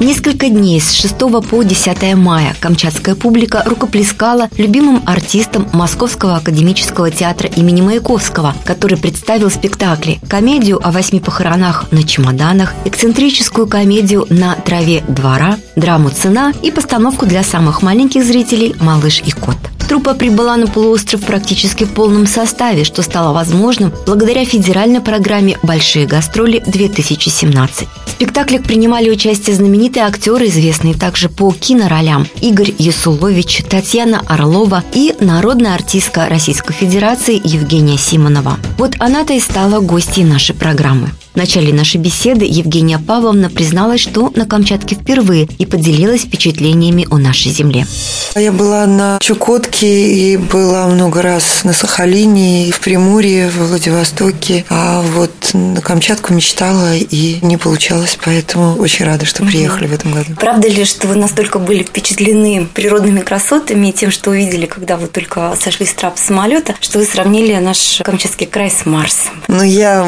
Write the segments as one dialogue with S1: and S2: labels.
S1: Несколько дней с 6 по 10 мая камчатская публика рукоплескала любимым артистам Московского академического театра имени Маяковского, который представил спектакли комедию о восьми похоронах на чемоданах, эксцентрическую комедию на траве двора, драму «Цена» и постановку для самых маленьких зрителей «Малыш и кот». Труппа прибыла на полуостров практически в полном составе, что стало возможным благодаря федеральной программе «Большие гастроли-2017». В спектаклях принимали участие знаменитые актеры, известные также по киноролям Игорь Ясулович, Татьяна Орлова и народная артистка Российской Федерации Евгения Симонова. Вот она-то и стала гостьей нашей программы. В начале нашей беседы Евгения Павловна призналась, что на Камчатке впервые и поделилась впечатлениями о нашей земле.
S2: Я была на Чукотке и была много раз на Сахалине, в Приморье, в Владивостоке. А вот на Камчатку мечтала и не получалось, поэтому очень рада, что приехали в этом году.
S1: Правда ли, что вы настолько были впечатлены природными красотами и тем, что увидели, когда вы только сошли с трап самолета, что вы сравнили наш Камчатский край с Марсом?
S2: Ну, я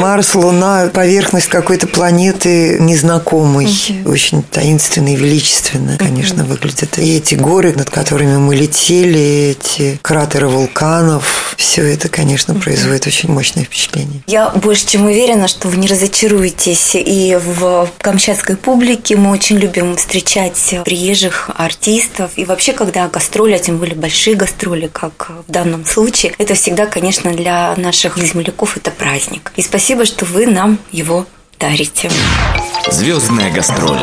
S2: Марс, Луна, на поверхность какой-то планеты незнакомой, угу. очень таинственной и величественно, конечно, угу. выглядит. И эти горы, над которыми мы летели, эти кратеры вулканов, все это, конечно, угу. производит очень мощное впечатление.
S1: Я больше чем уверена, что вы не разочаруетесь. И в камчатской публике мы очень любим встречать приезжих артистов. И вообще, когда гастроли, а тем более большие гастроли, как в данном случае, это всегда, конечно, для наших земляков это праздник. И спасибо, что вы нам его дарите.
S3: Звездная гастроль.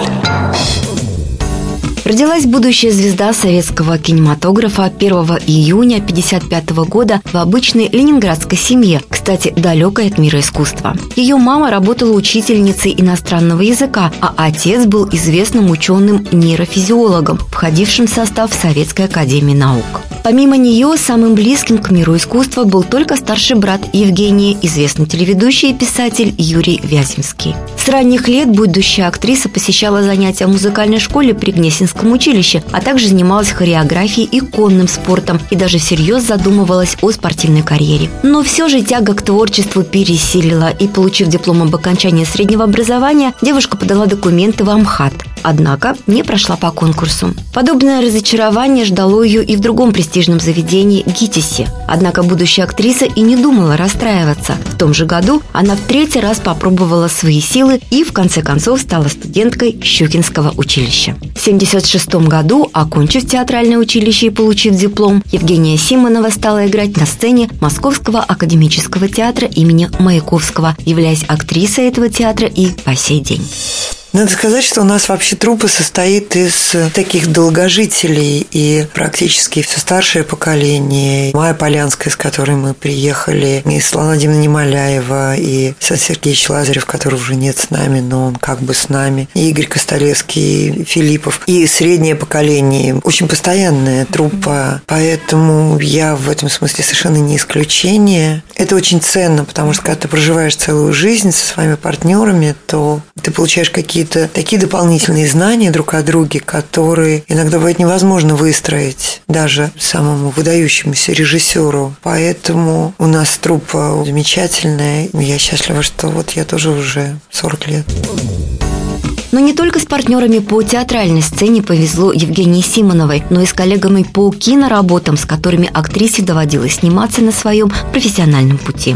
S1: Родилась будущая звезда советского кинематографа 1 июня 1955 года в обычной ленинградской семье, кстати, далекой от мира искусства. Ее мама работала учительницей иностранного языка, а отец был известным ученым-нейрофизиологом, входившим в состав Советской академии наук. Помимо нее, самым близким к миру искусства был только старший брат Евгения, известный телеведущий и писатель Юрий Вяземский. С ранних лет будущая актриса посещала занятия в музыкальной школе при Гнесинском училище, а также занималась хореографией и конным спортом и даже всерьез задумывалась о спортивной карьере. Но все же тяга к творчеству пересилила, и, получив диплом об окончании среднего образования, девушка подала документы в Амхат – однако не прошла по конкурсу. Подобное разочарование ждало ее и в другом престижном заведении ГИТИСе. Однако будущая актриса и не думала расстраиваться. В том же году она в третий раз попробовала свои силы и в конце концов стала студенткой Щукинского училища. В 1976 году, окончив театральное училище и получив диплом, Евгения Симонова стала играть на сцене Московского академического театра имени Маяковского, являясь актрисой этого театра и по сей день.
S2: Надо сказать, что у нас вообще труппа состоит из таких долгожителей и практически все старшее поколение. Майя Полянская, с которой мы приехали, и Светлана Владимировна Немоляева, и Сан Сергеевич Лазарев, который уже нет с нами, но он как бы с нами, и Игорь Костолевский, и Филиппов, и среднее поколение. Очень постоянная труппа, поэтому я в этом смысле совершенно не исключение. Это очень ценно, потому что когда ты проживаешь целую жизнь со своими партнерами, то ты получаешь какие какие-то такие дополнительные знания друг о друге, которые иногда бывает невозможно выстроить даже самому выдающемуся режиссеру. Поэтому у нас труппа замечательная. Я счастлива, что вот я тоже уже 40 лет.
S1: Но не только с партнерами по театральной сцене повезло Евгении Симоновой, но и с коллегами по киноработам, с которыми актрисе доводилось сниматься на своем профессиональном пути.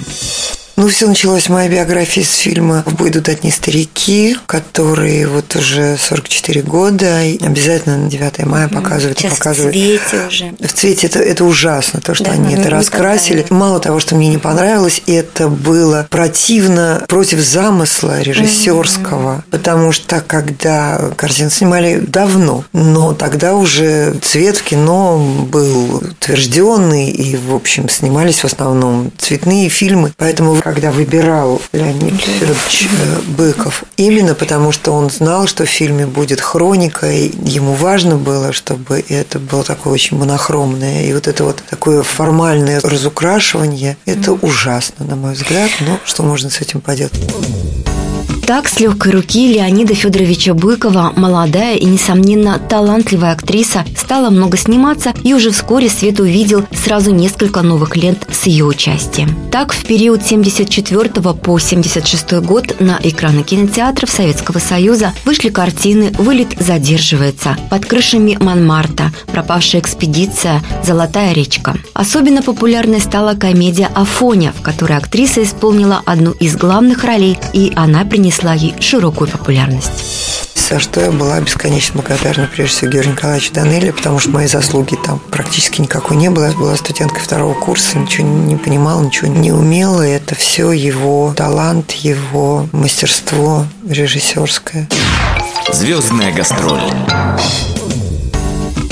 S2: Ну, все началось моей биографии с фильма «В бой идут одни старики», который вот уже 44 года, и обязательно на 9 мая показывают.
S1: Сейчас
S2: показывают.
S1: в цвете уже.
S2: В цвете это, это ужасно, то, что да, они это раскрасили. Никогда. Мало того, что мне не понравилось, это было противно против замысла режиссерского, mm-hmm. потому что когда картину снимали давно, но тогда уже цвет в кино был утвержденный, и, в общем, снимались в основном цветные фильмы, поэтому когда выбирал Леонид Федорович э, Быков. Именно потому, что он знал, что в фильме будет хроника, и ему важно было, чтобы это было такое очень монохромное. И вот это вот такое формальное разукрашивание, это ужасно, на мой взгляд. Но что можно с этим поделать?
S1: Так, с легкой руки Леонида Федоровича Быкова молодая и, несомненно, талантливая актриса стала много сниматься и уже вскоре свет увидел сразу несколько новых лент с ее участием. Так, в период 74 по 76 год на экраны кинотеатров Советского Союза вышли картины «Вылет задерживается», «Под крышами Монмарта», «Пропавшая экспедиция», «Золотая речка». Особенно популярной стала комедия «Афоня», в которой актриса исполнила одну из главных ролей, и она принесла принесла ей широкую популярность
S2: за что я была бесконечно благодарна прежде всего Георгию Николаевичу Данелли, потому что моей заслуги там практически никакой не было. Я была студенткой второго курса, ничего не понимала, ничего не умела. И это все его талант, его мастерство режиссерское.
S3: Звездная гастроль.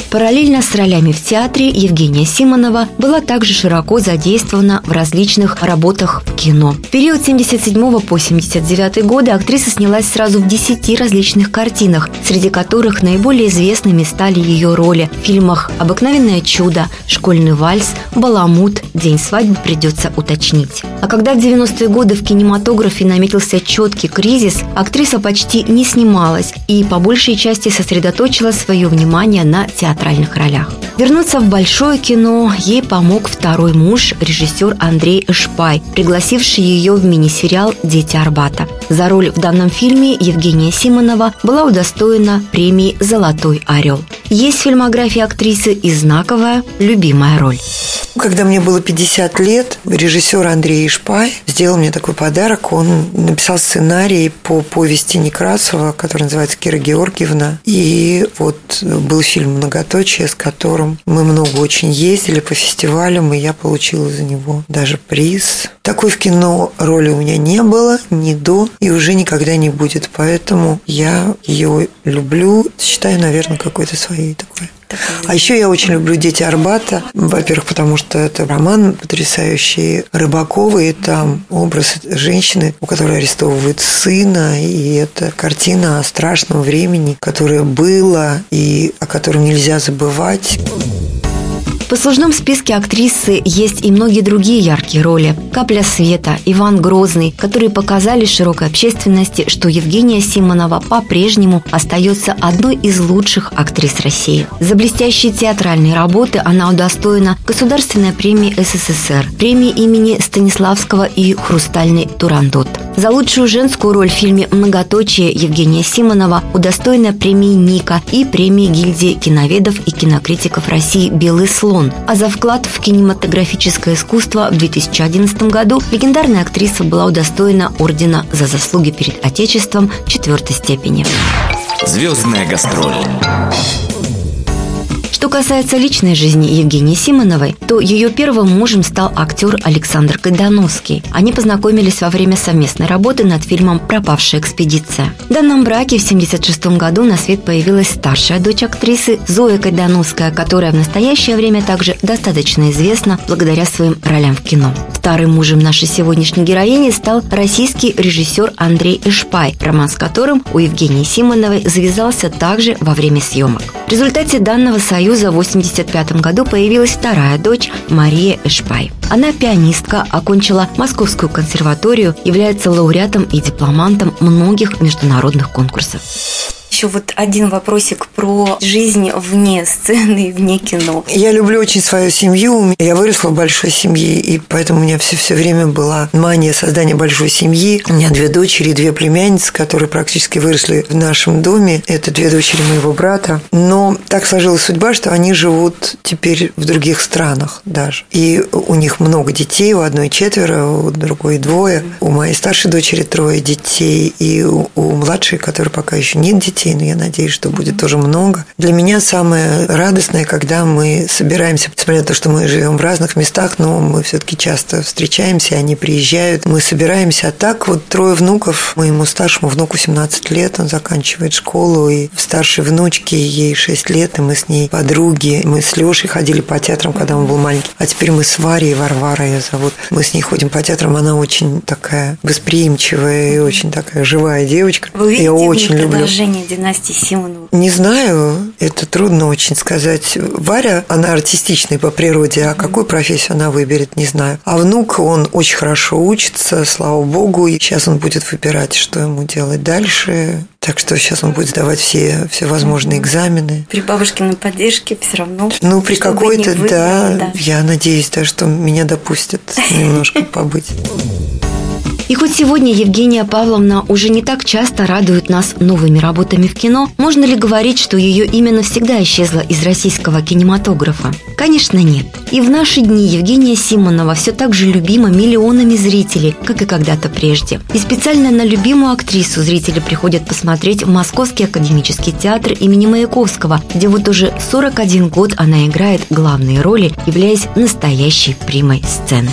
S1: Параллельно с ролями в театре Евгения Симонова была также широко задействована в различных работах кино. В период 77 по 79 годы актриса снялась сразу в 10 различных картинах, среди которых наиболее известными стали ее роли в фильмах «Обыкновенное чудо», «Школьный вальс», «Баламут», «День свадьбы» придется уточнить. А когда в 90-е годы в кинематографе наметился четкий кризис, актриса почти не снималась и по большей части сосредоточила свое внимание на театральных ролях. Вернуться в большое кино ей помог второй муж, режиссер Андрей Эшпай, пригласивший ее в мини-сериал «Дети Арбата». За роль в данном фильме Евгения Симонова была удостоена премии «Золотой орел». Есть в фильмографии актрисы и знаковая «Любимая роль».
S2: Когда мне было 50 лет, режиссер Андрей Ишпай сделал мне такой подарок. Он написал сценарий по повести Некрасова, который называется «Кира Георгиевна». И вот был фильм «Многоточие», с которым мы много очень ездили по фестивалям, и я получила за него даже приз. Такой в кино роли у меня не было ни до и уже никогда не будет. Поэтому я ее люблю, считаю, наверное, какой-то своей такой а еще я очень люблю «Дети Арбата». Во-первых, потому что это роман потрясающий Рыбакова, и там образ женщины, у которой арестовывают сына, и это картина о страшном времени, которое было и о котором нельзя забывать.
S1: В послужном списке актрисы есть и многие другие яркие роли. «Капля света», «Иван Грозный», которые показали широкой общественности, что Евгения Симонова по-прежнему остается одной из лучших актрис России. За блестящие театральные работы она удостоена Государственной премии СССР, премии имени Станиславского и «Хрустальный Турандот». За лучшую женскую роль в фильме «Многоточие» Евгения Симонова удостоена премии «Ника» и премии гильдии киноведов и кинокритиков России «Белый слон». А за вклад в кинематографическое искусство в 2011 году легендарная актриса была удостоена ордена за заслуги перед Отечеством четвертой степени.
S3: Звездная гастроль.
S1: Что касается личной жизни Евгении Симоновой, то ее первым мужем стал актер Александр Кайдановский. Они познакомились во время совместной работы над фильмом «Пропавшая экспедиция». В данном браке в 1976 году на свет появилась старшая дочь актрисы Зоя Кайдановская, которая в настоящее время также достаточно известна благодаря своим ролям в кино. Вторым мужем нашей сегодняшней героини стал российский режиссер Андрей Эшпай, роман с которым у Евгении Симоновой завязался также во время съемок. В результате данного союза Союза в 1985 году появилась вторая дочь Мария Эшпай. Она пианистка, окончила Московскую консерваторию, является лауреатом и дипломантом многих международных конкурсов.
S4: Еще вот один вопросик про жизнь вне сцены, вне кино.
S2: Я люблю очень свою семью. Я выросла в большой семье, и поэтому у меня все, все время была мания создания большой семьи. У меня две дочери, две племянницы, которые практически выросли в нашем доме. Это две дочери моего брата. Но так сложилась судьба, что они живут теперь в других странах даже. И у них много детей, у одной четверо, у другой двое. У моей старшей дочери трое детей, и у, у младшей, которой пока еще нет детей, детей, но я надеюсь, что будет тоже много. Для меня самое радостное, когда мы собираемся, несмотря на то, что мы живем в разных местах, но мы все-таки часто встречаемся, они приезжают, мы собираемся. А так вот трое внуков, моему старшему внуку 17 лет, он заканчивает школу, и старшей внучке ей 6 лет, и мы с ней подруги. Мы с Лешей ходили по театрам, когда он был маленький. А теперь мы с Варей, Варвара ее зовут. Мы с ней ходим по театрам, она очень такая восприимчивая и очень такая живая девочка.
S4: Вы
S2: я очень люблю
S4: династии Симоновых?
S2: Не знаю, это трудно очень сказать. Варя, она артистичная по природе, а какую профессию она выберет, не знаю. А внук, он очень хорошо учится, слава богу, и сейчас он будет выбирать, что ему делать дальше. Так что сейчас он будет сдавать все, все возможные экзамены.
S4: При бабушкиной поддержке все равно.
S2: Ну, при какой-то, да, да. Я надеюсь, да, что меня допустят немножко побыть.
S1: И хоть сегодня Евгения Павловна уже не так часто радует нас новыми работами в кино, можно ли говорить, что ее имя навсегда исчезло из российского кинематографа? Конечно, нет. И в наши дни Евгения Симонова все так же любима миллионами зрителей, как и когда-то прежде. И специально на любимую актрису зрители приходят посмотреть в Московский академический театр имени Маяковского, где вот уже 41 год она играет главные роли, являясь настоящей примой сцены.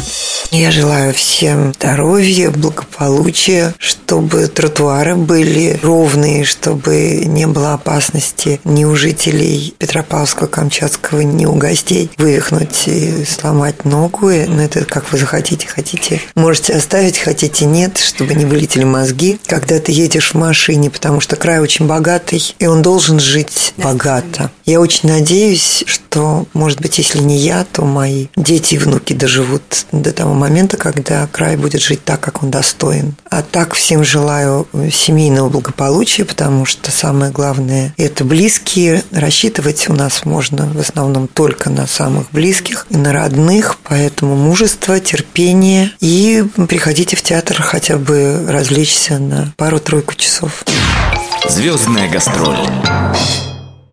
S2: Я желаю всем здоровья, благополучия, чтобы тротуары были ровные, чтобы не было опасности ни у жителей Петропавловского, Камчатского, ни у гостей вывихнуть и сломать ногу. Но это как вы захотите, хотите. Можете оставить, хотите нет, чтобы не вылетели мозги, когда ты едешь в машине, потому что край очень богатый, и он должен жить богато. Я очень надеюсь, что, может быть, если не я, то мои дети и внуки доживут до того момента, когда край будет жить так, как он достоин. А так всем желаю семейного благополучия, потому что самое главное – это близкие. Рассчитывать у нас можно в основном только на самых близких и на родных, поэтому мужество, терпение и приходите в театр хотя бы развлечься на пару-тройку часов.
S3: Звездная гастроль.